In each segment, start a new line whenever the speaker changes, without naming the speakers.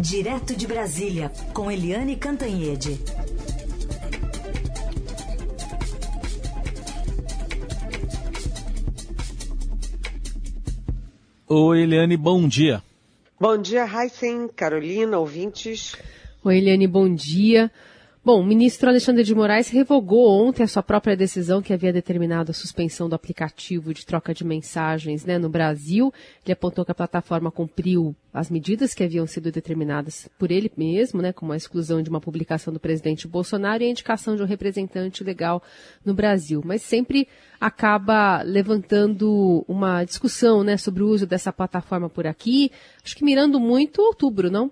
Direto de Brasília, com Eliane Cantanhede.
Oi, Eliane, bom dia.
Bom dia, Heisen, Carolina, ouvintes.
Oi, Eliane, bom dia. Bom, o ministro Alexandre de Moraes revogou ontem a sua própria decisão que havia determinado a suspensão do aplicativo de troca de mensagens né, no Brasil. Ele apontou que a plataforma cumpriu as medidas que haviam sido determinadas por ele mesmo, né, como a exclusão de uma publicação do presidente Bolsonaro e a indicação de um representante legal no Brasil. Mas sempre acaba levantando uma discussão né, sobre o uso dessa plataforma por aqui, acho que mirando muito outubro, não?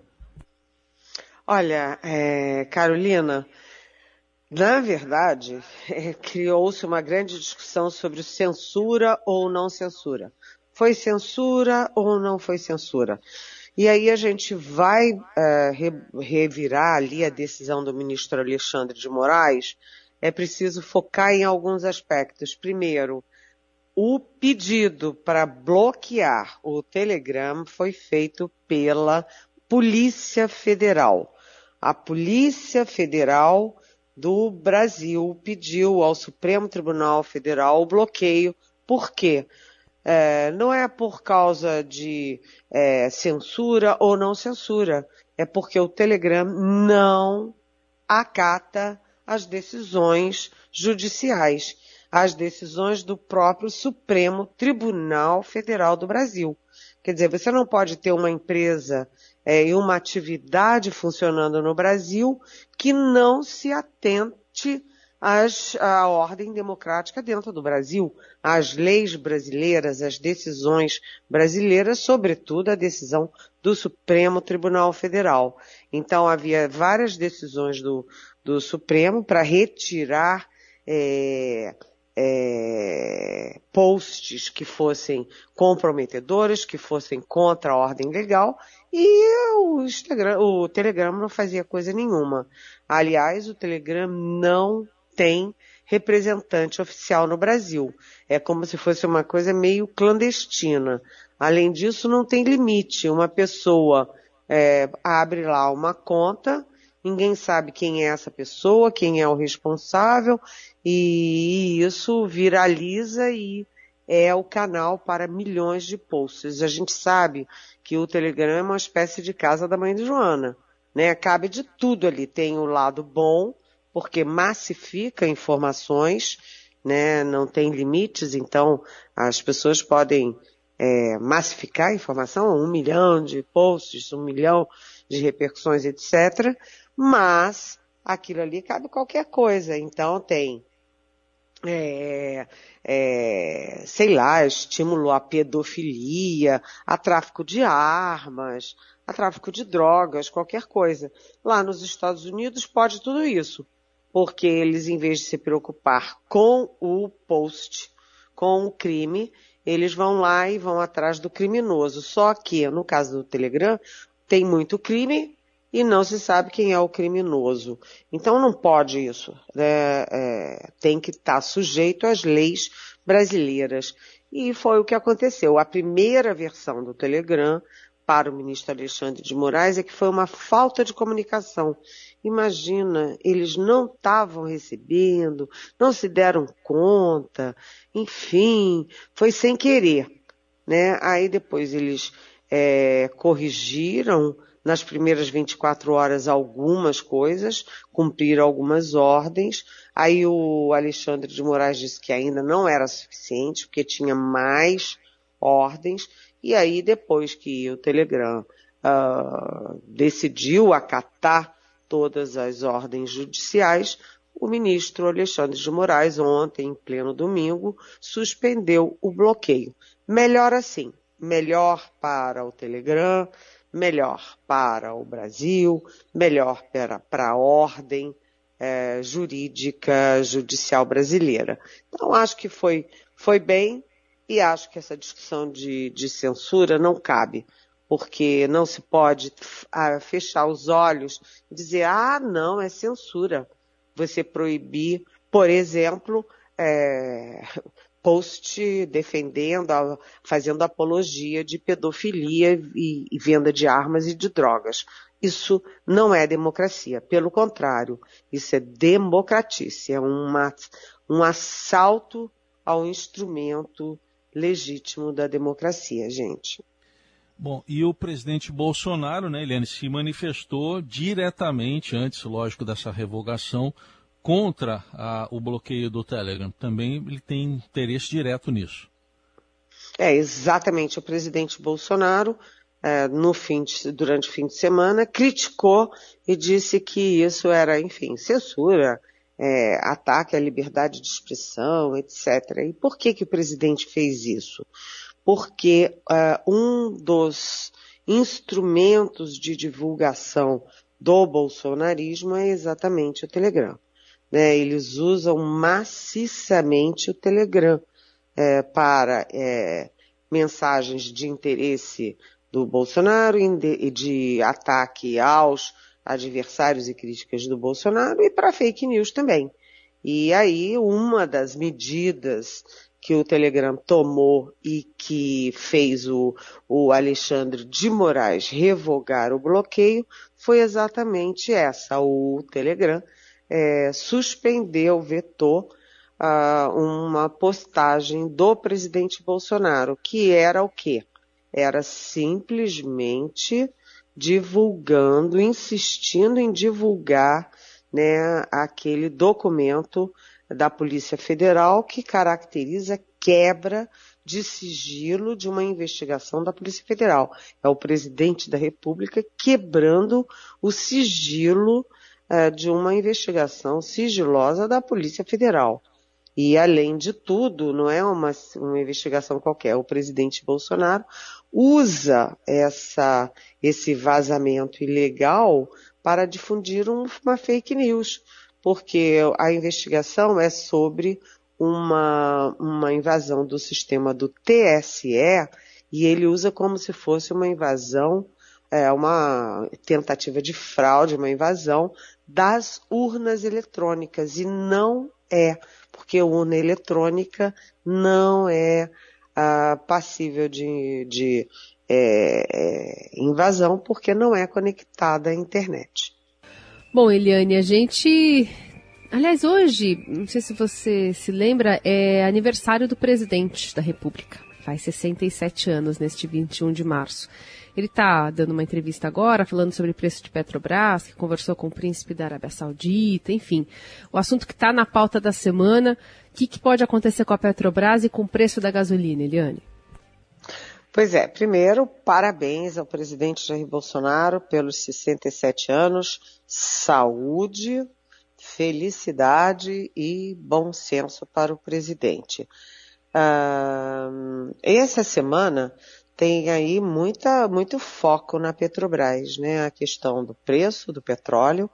Olha, é, Carolina, na verdade, é, criou-se uma grande discussão sobre censura ou não censura. Foi censura ou não foi censura? E aí a gente vai é, re, revirar ali a decisão do ministro Alexandre de Moraes. É preciso focar em alguns aspectos. Primeiro, o pedido para bloquear o Telegram foi feito pela Polícia Federal a Polícia Federal do Brasil pediu ao Supremo Tribunal Federal o bloqueio. Por quê? É, não é por causa de é, censura ou não censura, é porque o Telegram não acata as decisões judiciais, as decisões do próprio Supremo Tribunal Federal do Brasil. Quer dizer, você não pode ter uma empresa é, e uma atividade funcionando no Brasil que não se atente às, à ordem democrática dentro do Brasil, às leis brasileiras, às decisões brasileiras, sobretudo a decisão do Supremo Tribunal Federal. Então havia várias decisões do, do Supremo para retirar é, é, posts que fossem comprometedores, que fossem contra a ordem legal, e o, Instagram, o Telegram não fazia coisa nenhuma. Aliás, o Telegram não tem representante oficial no Brasil. É como se fosse uma coisa meio clandestina. Além disso, não tem limite. Uma pessoa é, abre lá uma conta, ninguém sabe quem é essa pessoa, quem é o responsável, e isso viraliza e é o canal para milhões de posts. A gente sabe que o Telegram é uma espécie de casa da mãe de Joana, né? Cabe de tudo ali. Tem o lado bom, porque massifica informações, né? Não tem limites, então as pessoas podem é, massificar a informação, um milhão de posts, um milhão de repercussões, etc. Mas aquilo ali cabe qualquer coisa. Então tem é, é, sei lá, estímulo à pedofilia, a tráfico de armas, a tráfico de drogas, qualquer coisa. Lá nos Estados Unidos pode tudo isso, porque eles, em vez de se preocupar com o post, com o crime, eles vão lá e vão atrás do criminoso. Só que, no caso do Telegram, tem muito crime, e não se sabe quem é o criminoso. Então não pode isso. Né? É, tem que estar sujeito às leis brasileiras. E foi o que aconteceu. A primeira versão do Telegram para o ministro Alexandre de Moraes é que foi uma falta de comunicação. Imagina, eles não estavam recebendo, não se deram conta, enfim, foi sem querer. Né? Aí depois eles é, corrigiram nas primeiras 24 horas algumas coisas, cumprir algumas ordens. Aí o Alexandre de Moraes disse que ainda não era suficiente, porque tinha mais ordens. E aí, depois que o Telegram uh, decidiu acatar todas as ordens judiciais, o ministro Alexandre de Moraes, ontem, em pleno domingo, suspendeu o bloqueio. Melhor assim, melhor para o Telegram, melhor para o Brasil, melhor para, para a ordem é, jurídica judicial brasileira. Então acho que foi, foi bem e acho que essa discussão de, de censura não cabe, porque não se pode ah, fechar os olhos e dizer, ah, não, é censura. Você proibir, por exemplo, é, post defendendo, fazendo apologia de pedofilia e, e venda de armas e de drogas. Isso não é democracia, pelo contrário, isso é democratice, é uma, um assalto ao instrumento legítimo da democracia, gente.
Bom, e o presidente Bolsonaro, né, Eliane, se manifestou diretamente, antes, lógico, dessa revogação, contra a, o bloqueio do Telegram. Também ele tem interesse direto nisso.
É, exatamente. O presidente Bolsonaro, é, no fim de, durante o fim de semana, criticou e disse que isso era, enfim, censura, é, ataque à liberdade de expressão, etc. E por que, que o presidente fez isso? Porque uh, um dos instrumentos de divulgação do bolsonarismo é exatamente o Telegram. Né? Eles usam maciçamente o Telegram é, para é, mensagens de interesse do Bolsonaro e de ataque aos adversários e críticas do Bolsonaro e para fake news também. E aí uma das medidas que o Telegram tomou e que fez o, o Alexandre de Moraes revogar o bloqueio foi exatamente essa. O Telegram é, suspendeu, vetou uh, uma postagem do presidente Bolsonaro, que era o quê? Era simplesmente divulgando, insistindo em divulgar né, aquele documento da Polícia Federal que caracteriza quebra de sigilo de uma investigação da Polícia Federal. É o presidente da República quebrando o sigilo é, de uma investigação sigilosa da Polícia Federal. E, além de tudo, não é uma, uma investigação qualquer. O presidente Bolsonaro usa essa, esse vazamento ilegal para difundir um, uma fake news, porque a investigação é sobre uma, uma invasão do sistema do TSE e ele usa como se fosse uma invasão, é, uma tentativa de fraude, uma invasão das urnas eletrônicas e não é, porque urna eletrônica não é ah, passível de, de é, é, invasão porque não é conectada à internet.
Bom, Eliane, a gente. Aliás, hoje, não sei se você se lembra, é aniversário do presidente da República. Faz 67 anos neste 21 de março. Ele está dando uma entrevista agora, falando sobre o preço de Petrobras, que conversou com o príncipe da Arábia Saudita, enfim. O assunto que está na pauta da semana, o que, que pode acontecer com a Petrobras e com o preço da gasolina, Eliane?
Pois é, primeiro, parabéns ao presidente Jair Bolsonaro pelos 67 anos, saúde, felicidade e bom senso para o presidente. Uh, essa semana tem aí muita, muito foco na Petrobras, né? A questão do preço do petróleo,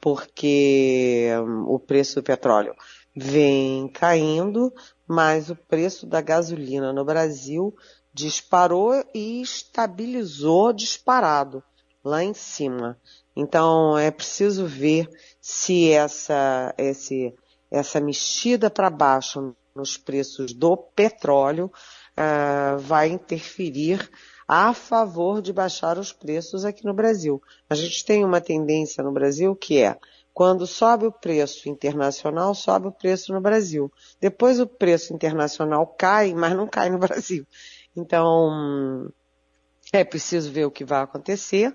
porque hum, o preço do petróleo vem caindo, mas o preço da gasolina no Brasil disparou e estabilizou disparado lá em cima. Então é preciso ver se essa, esse, essa mexida para baixo nos preços do petróleo uh, vai interferir a favor de baixar os preços aqui no Brasil. A gente tem uma tendência no Brasil que é quando sobe o preço internacional, sobe o preço no Brasil. Depois o preço internacional cai, mas não cai no Brasil. Então, é preciso ver o que vai acontecer.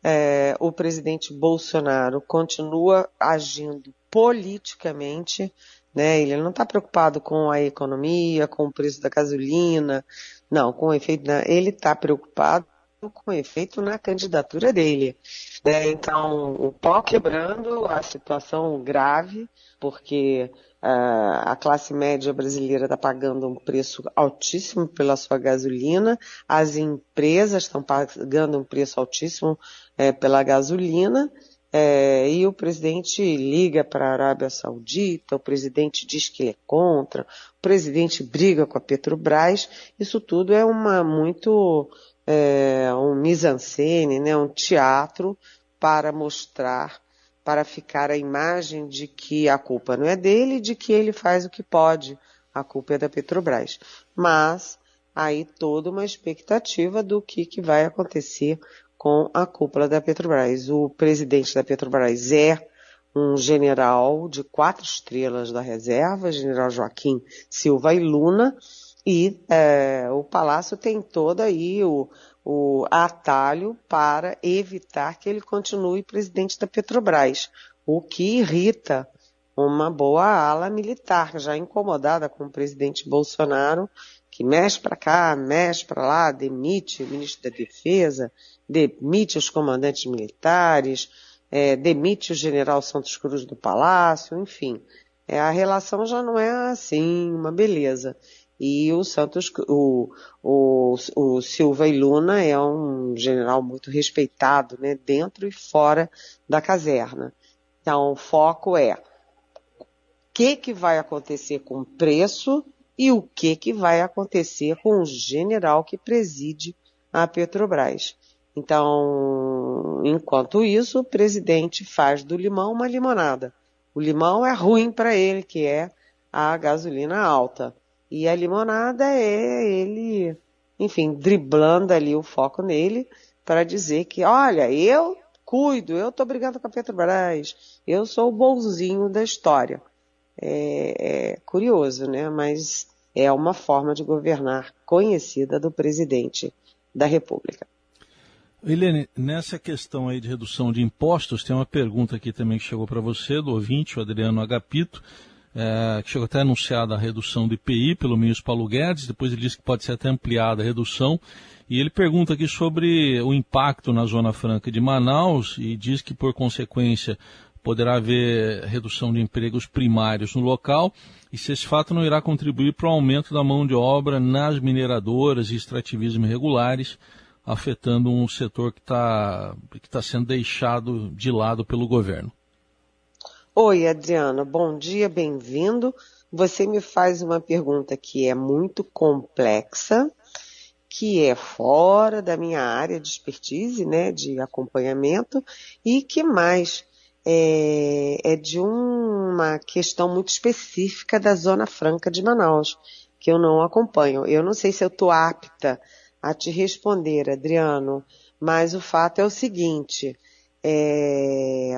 É, o presidente Bolsonaro continua agindo politicamente né? Ele não está preocupado com a economia, com o preço da gasolina, não, com o efeito, da... ele está preocupado com efeito na candidatura dele. Né? Então, o pau quebrando, a situação grave, porque uh, a classe média brasileira está pagando um preço altíssimo pela sua gasolina, as empresas estão pagando um preço altíssimo uh, pela gasolina, é, e o presidente liga para a Arábia Saudita, o presidente diz que ele é contra, o presidente briga com a Petrobras, isso tudo é uma muito é, um mise-en-scène, né, um teatro para mostrar, para ficar a imagem de que a culpa não é dele, de que ele faz o que pode a culpa é da Petrobras. Mas aí toda uma expectativa do que, que vai acontecer com a cúpula da Petrobras. O presidente da Petrobras é um general de quatro estrelas da reserva, general Joaquim Silva e Luna, e é, o Palácio tem todo aí o, o atalho para evitar que ele continue presidente da Petrobras, o que irrita uma boa ala militar, já incomodada com o presidente Bolsonaro, que mexe para cá, mexe para lá, demite o ministro da Defesa, demite os comandantes militares, é, demite o general Santos Cruz do Palácio, enfim. É, a relação já não é assim, uma beleza. E o Santos, o, o, o Silva e Luna é um general muito respeitado, né, dentro e fora da caserna. Então, o foco é o que, que vai acontecer com o preço e o que, que vai acontecer com o general que preside a Petrobras. Então, enquanto isso, o presidente faz do limão uma limonada. O limão é ruim para ele, que é a gasolina alta. E a limonada é ele, enfim, driblando ali o foco nele para dizer que, olha, eu cuido, eu tô brigando com a Petrobras, eu sou o bonzinho da história. É, é curioso, né? Mas é uma forma de governar conhecida do presidente da República.
Helene, nessa questão aí de redução de impostos, tem uma pergunta aqui também que chegou para você, do ouvinte, o Adriano Agapito, é, que chegou até anunciada a redução do IPI pelo ministro Paulo Guedes, depois ele disse que pode ser até ampliada a redução, e ele pergunta aqui sobre o impacto na Zona Franca de Manaus e diz que, por consequência, poderá haver redução de empregos primários no local e se esse fato não irá contribuir para o aumento da mão de obra nas mineradoras e extrativismo irregulares, afetando um setor que está que tá sendo deixado de lado pelo governo.
Oi, Adriana, bom dia, bem-vindo. Você me faz uma pergunta que é muito complexa, que é fora da minha área de expertise, né, de acompanhamento, e que mais é, é de uma questão muito específica da Zona Franca de Manaus, que eu não acompanho. Eu não sei se eu estou apta a te responder, Adriano, mas o fato é o seguinte, é,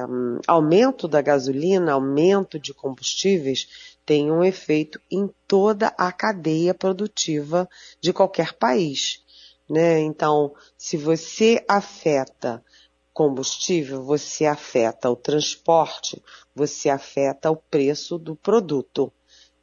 aumento da gasolina, aumento de combustíveis tem um efeito em toda a cadeia produtiva de qualquer país. Né? Então, se você afeta combustível, você afeta o transporte, você afeta o preço do produto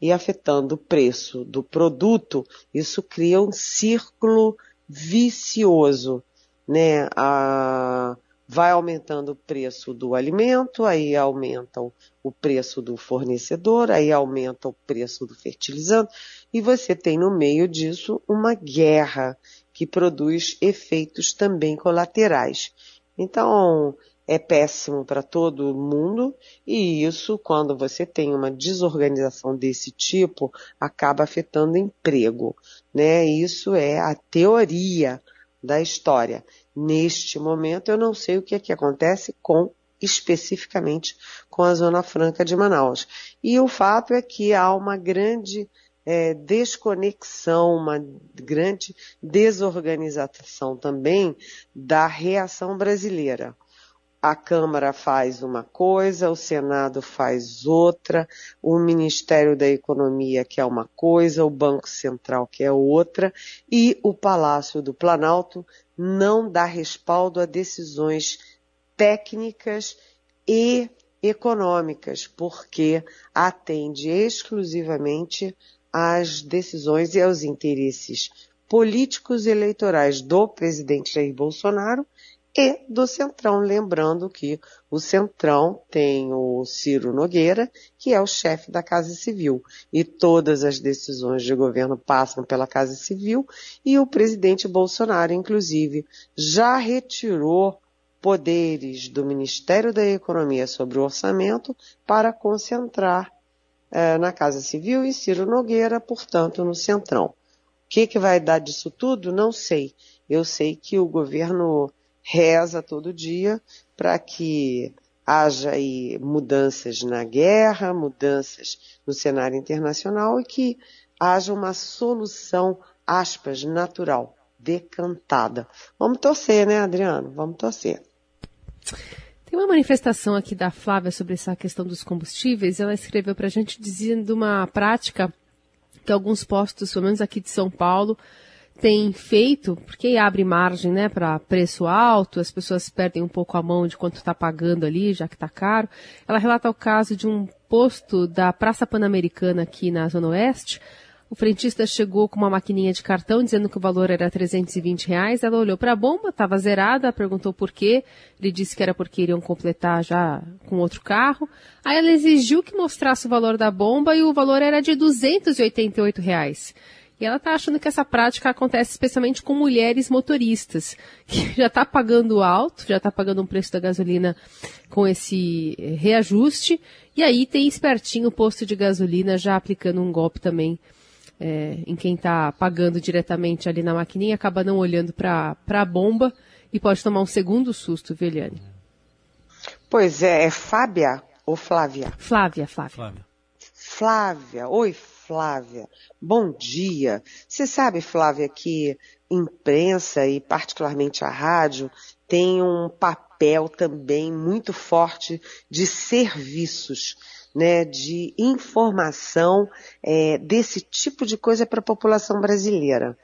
e afetando o preço do produto, isso cria um círculo vicioso, né? A, vai aumentando o preço do alimento, aí aumenta o, preço do fornecedor, aí aumenta o preço do fertilizante, e você tem no meio disso uma guerra que produz efeitos também colaterais. Então, é péssimo para todo mundo e isso, quando você tem uma desorganização desse tipo, acaba afetando emprego, né? Isso é a teoria da história. Neste momento, eu não sei o que é que acontece com especificamente com a Zona Franca de Manaus. E o fato é que há uma grande é, desconexão, uma grande desorganização também da reação brasileira. A Câmara faz uma coisa, o Senado faz outra, o Ministério da Economia quer uma coisa, o Banco Central quer outra, e o Palácio do Planalto não dá respaldo a decisões técnicas e econômicas, porque atende exclusivamente às decisões e aos interesses políticos e eleitorais do presidente Jair Bolsonaro e do Centrão, lembrando que o Centrão tem o Ciro Nogueira, que é o chefe da Casa Civil, e todas as decisões de governo passam pela Casa Civil, e o presidente Bolsonaro, inclusive, já retirou poderes do Ministério da Economia sobre o orçamento para concentrar eh, na Casa Civil e Ciro Nogueira, portanto, no Centrão. O que, que vai dar disso tudo? Não sei. Eu sei que o governo reza todo dia para que haja aí mudanças na guerra, mudanças no cenário internacional e que haja uma solução, aspas, natural, decantada. Vamos torcer, né, Adriano? Vamos torcer.
Tem uma manifestação aqui da Flávia sobre essa questão dos combustíveis. Ela escreveu para a gente dizendo uma prática que alguns postos, pelo menos aqui de São Paulo, têm feito, porque abre margem né, para preço alto, as pessoas perdem um pouco a mão de quanto está pagando ali, já que está caro. Ela relata o caso de um posto da Praça Pan-Americana aqui na Zona Oeste, o frentista chegou com uma maquininha de cartão dizendo que o valor era 320 reais. Ela olhou para a bomba, estava zerada, perguntou por quê. Ele disse que era porque iriam completar já com outro carro. Aí ela exigiu que mostrasse o valor da bomba e o valor era de 288 reais. E ela está achando que essa prática acontece especialmente com mulheres motoristas, que já está pagando alto, já está pagando um preço da gasolina com esse reajuste, e aí tem espertinho o posto de gasolina já aplicando um golpe também é, em quem está pagando diretamente ali na maquininha, acaba não olhando para a bomba e pode tomar um segundo susto, viu, Eliane?
Pois é, é Fábia ou Flávia?
Flávia, Flávia.
Flávia. Flávia, oi Flávia, bom dia. Você sabe, Flávia, que imprensa e particularmente a rádio tem um papel também muito forte de serviços né, de informação é, desse tipo de coisa para a população brasileira.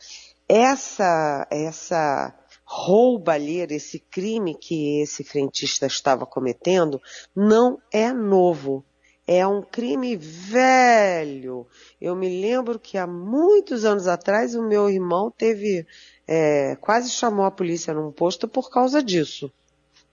Essa, essa roubalheira, esse crime que esse frentista estava cometendo, não é novo. É um crime velho. Eu me lembro que há muitos anos atrás o meu irmão teve, é, quase chamou a polícia num posto por causa disso,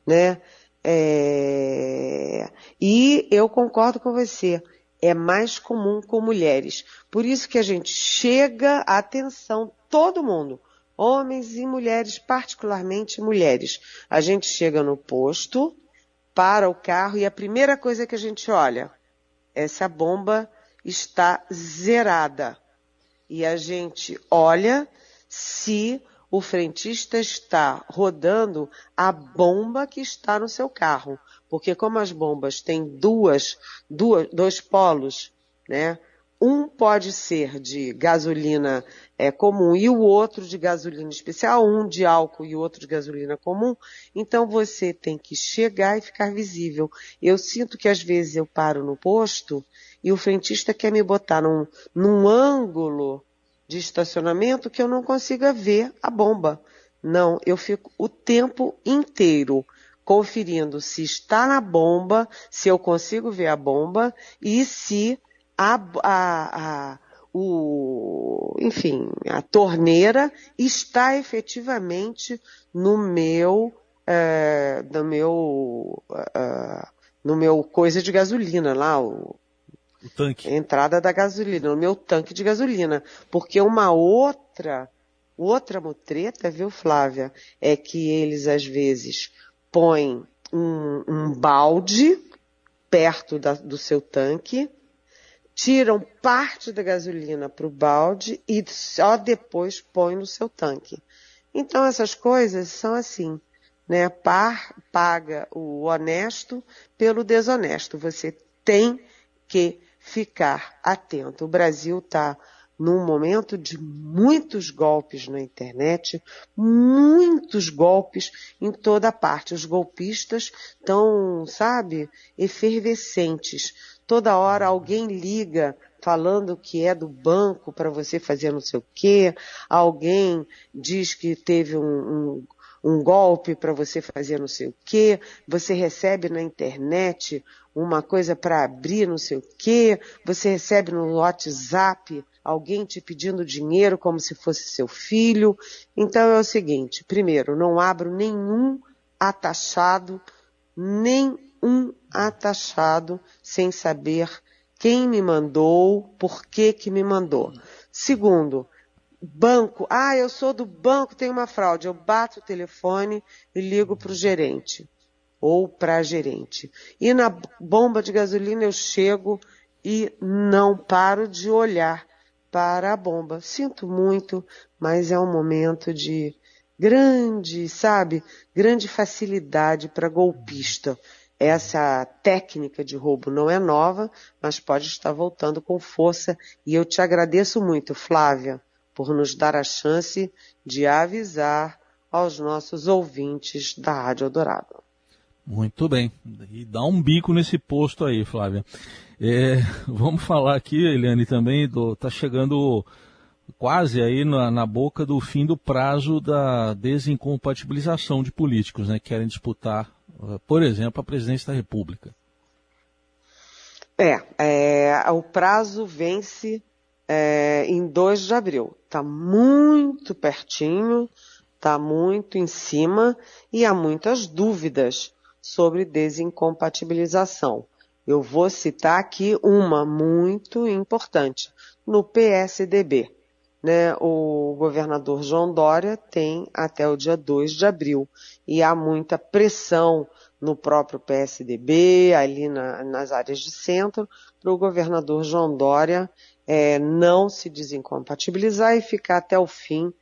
né? É... E eu concordo com você, é mais comum com mulheres. Por isso que a gente chega, atenção, todo mundo, homens e mulheres, particularmente mulheres. A gente chega no posto, para o carro e a primeira coisa que a gente olha é se a bomba está zerada. E a gente olha se o frentista está rodando a bomba que está no seu carro. Porque como as bombas têm duas, duas dois polos, né? Um pode ser de gasolina é, comum e o outro de gasolina especial, um de álcool e outro de gasolina comum. Então você tem que chegar e ficar visível. Eu sinto que às vezes eu paro no posto e o frentista quer me botar num, num ângulo de estacionamento que eu não consiga ver a bomba. Não, eu fico o tempo inteiro conferindo se está na bomba, se eu consigo ver a bomba e se a, a, a o, enfim, a torneira está efetivamente no meu, é, no meu, é, no meu coisa de gasolina lá, o,
o tanque.
Entrada da gasolina, no meu tanque de gasolina. Porque uma outra, outra mutreta, viu, Flávia, é que eles às vezes põem um, um balde perto da, do seu tanque, tiram parte da gasolina para o balde e só depois põem no seu tanque. Então essas coisas são assim, né? Par, paga o honesto pelo desonesto. Você tem que ficar atento. O Brasil está num momento de muitos golpes na internet, muitos golpes em toda parte. Os golpistas estão, sabe, efervescentes. Toda hora alguém liga falando que é do banco para você fazer não sei o quê, alguém diz que teve um, um um golpe para você fazer não sei o quê, você recebe na internet uma coisa para abrir não sei o quê, você recebe no WhatsApp alguém te pedindo dinheiro como se fosse seu filho. Então é o seguinte, primeiro, não abro nenhum atachado, nem um atachado sem saber quem me mandou, por que que me mandou. Segundo, banco, ah, eu sou do banco, tem uma fraude. Eu bato o telefone e ligo para o gerente ou para gerente. E na bomba de gasolina eu chego e não paro de olhar para a bomba. Sinto muito, mas é um momento de grande, sabe, grande facilidade para golpista. essa técnica de roubo não é nova, mas pode estar voltando com força. E eu te agradeço muito, Flávia, por nos dar a chance de avisar aos nossos ouvintes da Rádio Eldorado.
Muito bem. E dá um bico nesse posto aí, Flávia. É, vamos falar aqui, Eliane, também, do, tá chegando quase aí na, na, boca do fim do prazo da desincompatibilização de políticos, né? Que querem disputar, uh, por exemplo, a presidência da República.
É, é o prazo vence é, em 2 de abril. Está muito pertinho, está muito em cima e há muitas dúvidas sobre desincompatibilização. Eu vou citar aqui uma muito importante. No PSDB, né, o governador João Dória tem até o dia 2 de abril e há muita pressão no próprio PSDB, ali na, nas áreas de centro, para o governador João Dória é, não se desincompatibilizar e ficar até o fim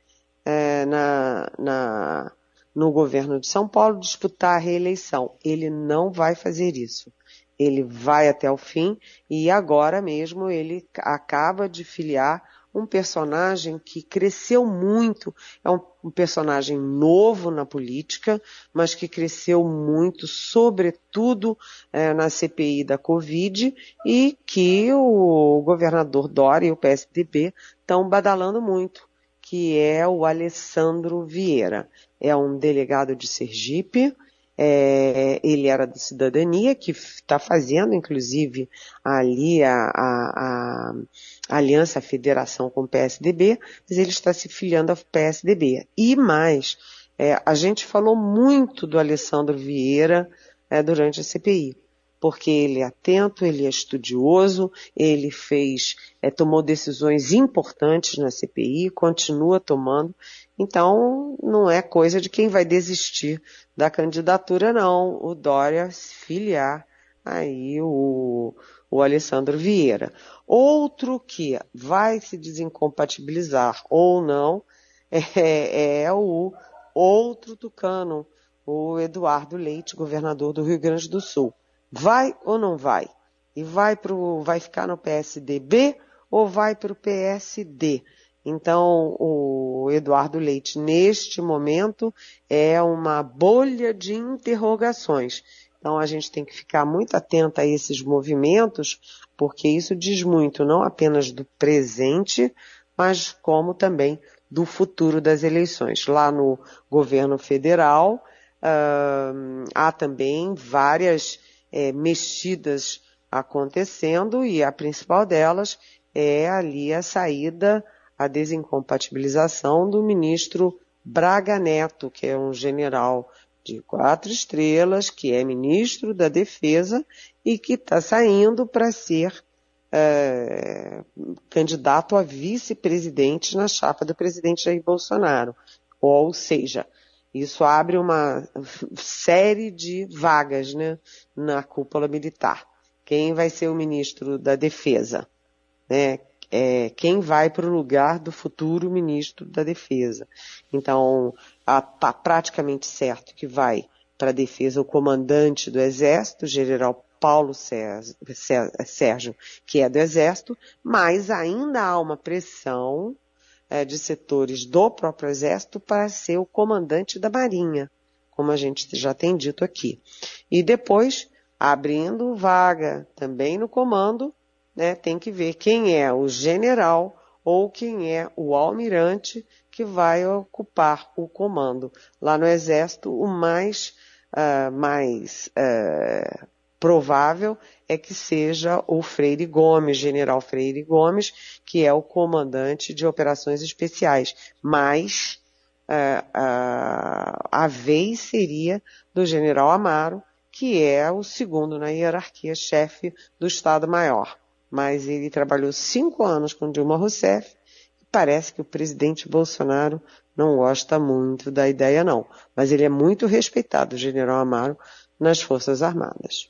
é, na, na, no governo de São Paulo disputar a reeleição. Ele não vai fazer isso. Ele vai até o fim e agora mesmo ele acaba de filiar um personagem que cresceu muito, é um, personagem novo na política, mas que cresceu muito, sobretudo é, na CPI da Covid, e que o governador Dória e o PSDB estão badalando muito, que é o Alessandro Vieira. É um delegado de Sergipe, é, ele era do Cidadania, que está fazendo, inclusive, ali a, a, a, aliança, a federação com o PSDB, mas ele está se filiando ao PSDB. E mais, é, a gente falou muito do Alessandro Vieira é, durante a CPI porque ele é atento, ele é estudioso, ele fez, é, tomou decisões importantes na CPI, continua tomando. Então, não é coisa de quem vai desistir da candidatura, não. O Dória se filiar aí o, o Alessandro Vieira. Outro que vai se desincompatibilizar ou não é, é o outro tucano, o Eduardo Leite, governador do Rio Grande do Sul. Vai ou não vai? E vai pro, vai ficar no PSDB ou vai para o PSD? Então, o Eduardo Leite, neste momento, é uma bolha de interrogações. Então, a gente tem que ficar muito atento a esses movimentos, porque isso diz muito não apenas do presente, mas como também do futuro das eleições. Lá no governo federal, há também várias é, mexidas acontecendo e a principal delas é ali a saída, a desincompatibilização do ministro Braga Neto, que é um general de quatro estrelas, que é ministro da Defesa e que está saindo para ser é, candidato a vice-presidente na chapa do presidente Jair Bolsonaro. Ou seja, isso abre uma série de vagas né, na cúpula militar. Quem vai ser o ministro da Defesa? Né? É, quem vai para o lugar do futuro ministro da Defesa? Então, está praticamente certo que vai para a defesa o comandante do Exército, general Paulo Sérgio, que é do Exército, mas ainda há uma pressão é, de setores do próprio Exército para ser o comandante da Marinha, como a gente já tem dito aqui. E depois, abrindo vaga também no comando, né, tem que ver quem é o general ou quem é o almirante que vai ocupar o comando. Lá no Exército, o mais, uh, mais uh, provável é que seja o Freire Gomes, General Freire Gomes, que é o comandante de operações especiais. Mas uh, uh, a vez seria do General Amaro, que é o segundo na hierarquia chefe do Estado-Maior. Mas ele trabalhou cinco anos com Dilma Rousseff e parece que o presidente Bolsonaro não gosta muito da ideia, não. Mas ele é muito respeitado, o General Amaro, nas Forças Armadas.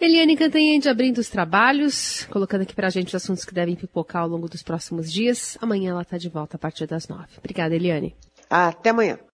Eliane Cantanhede abrindo os trabalhos, colocando aqui pra gente os assuntos que devem pipocar ao longo dos próximos dias. Amanhã ela está de volta a partir das nove. Obrigada, Eliane.
Até amanhã.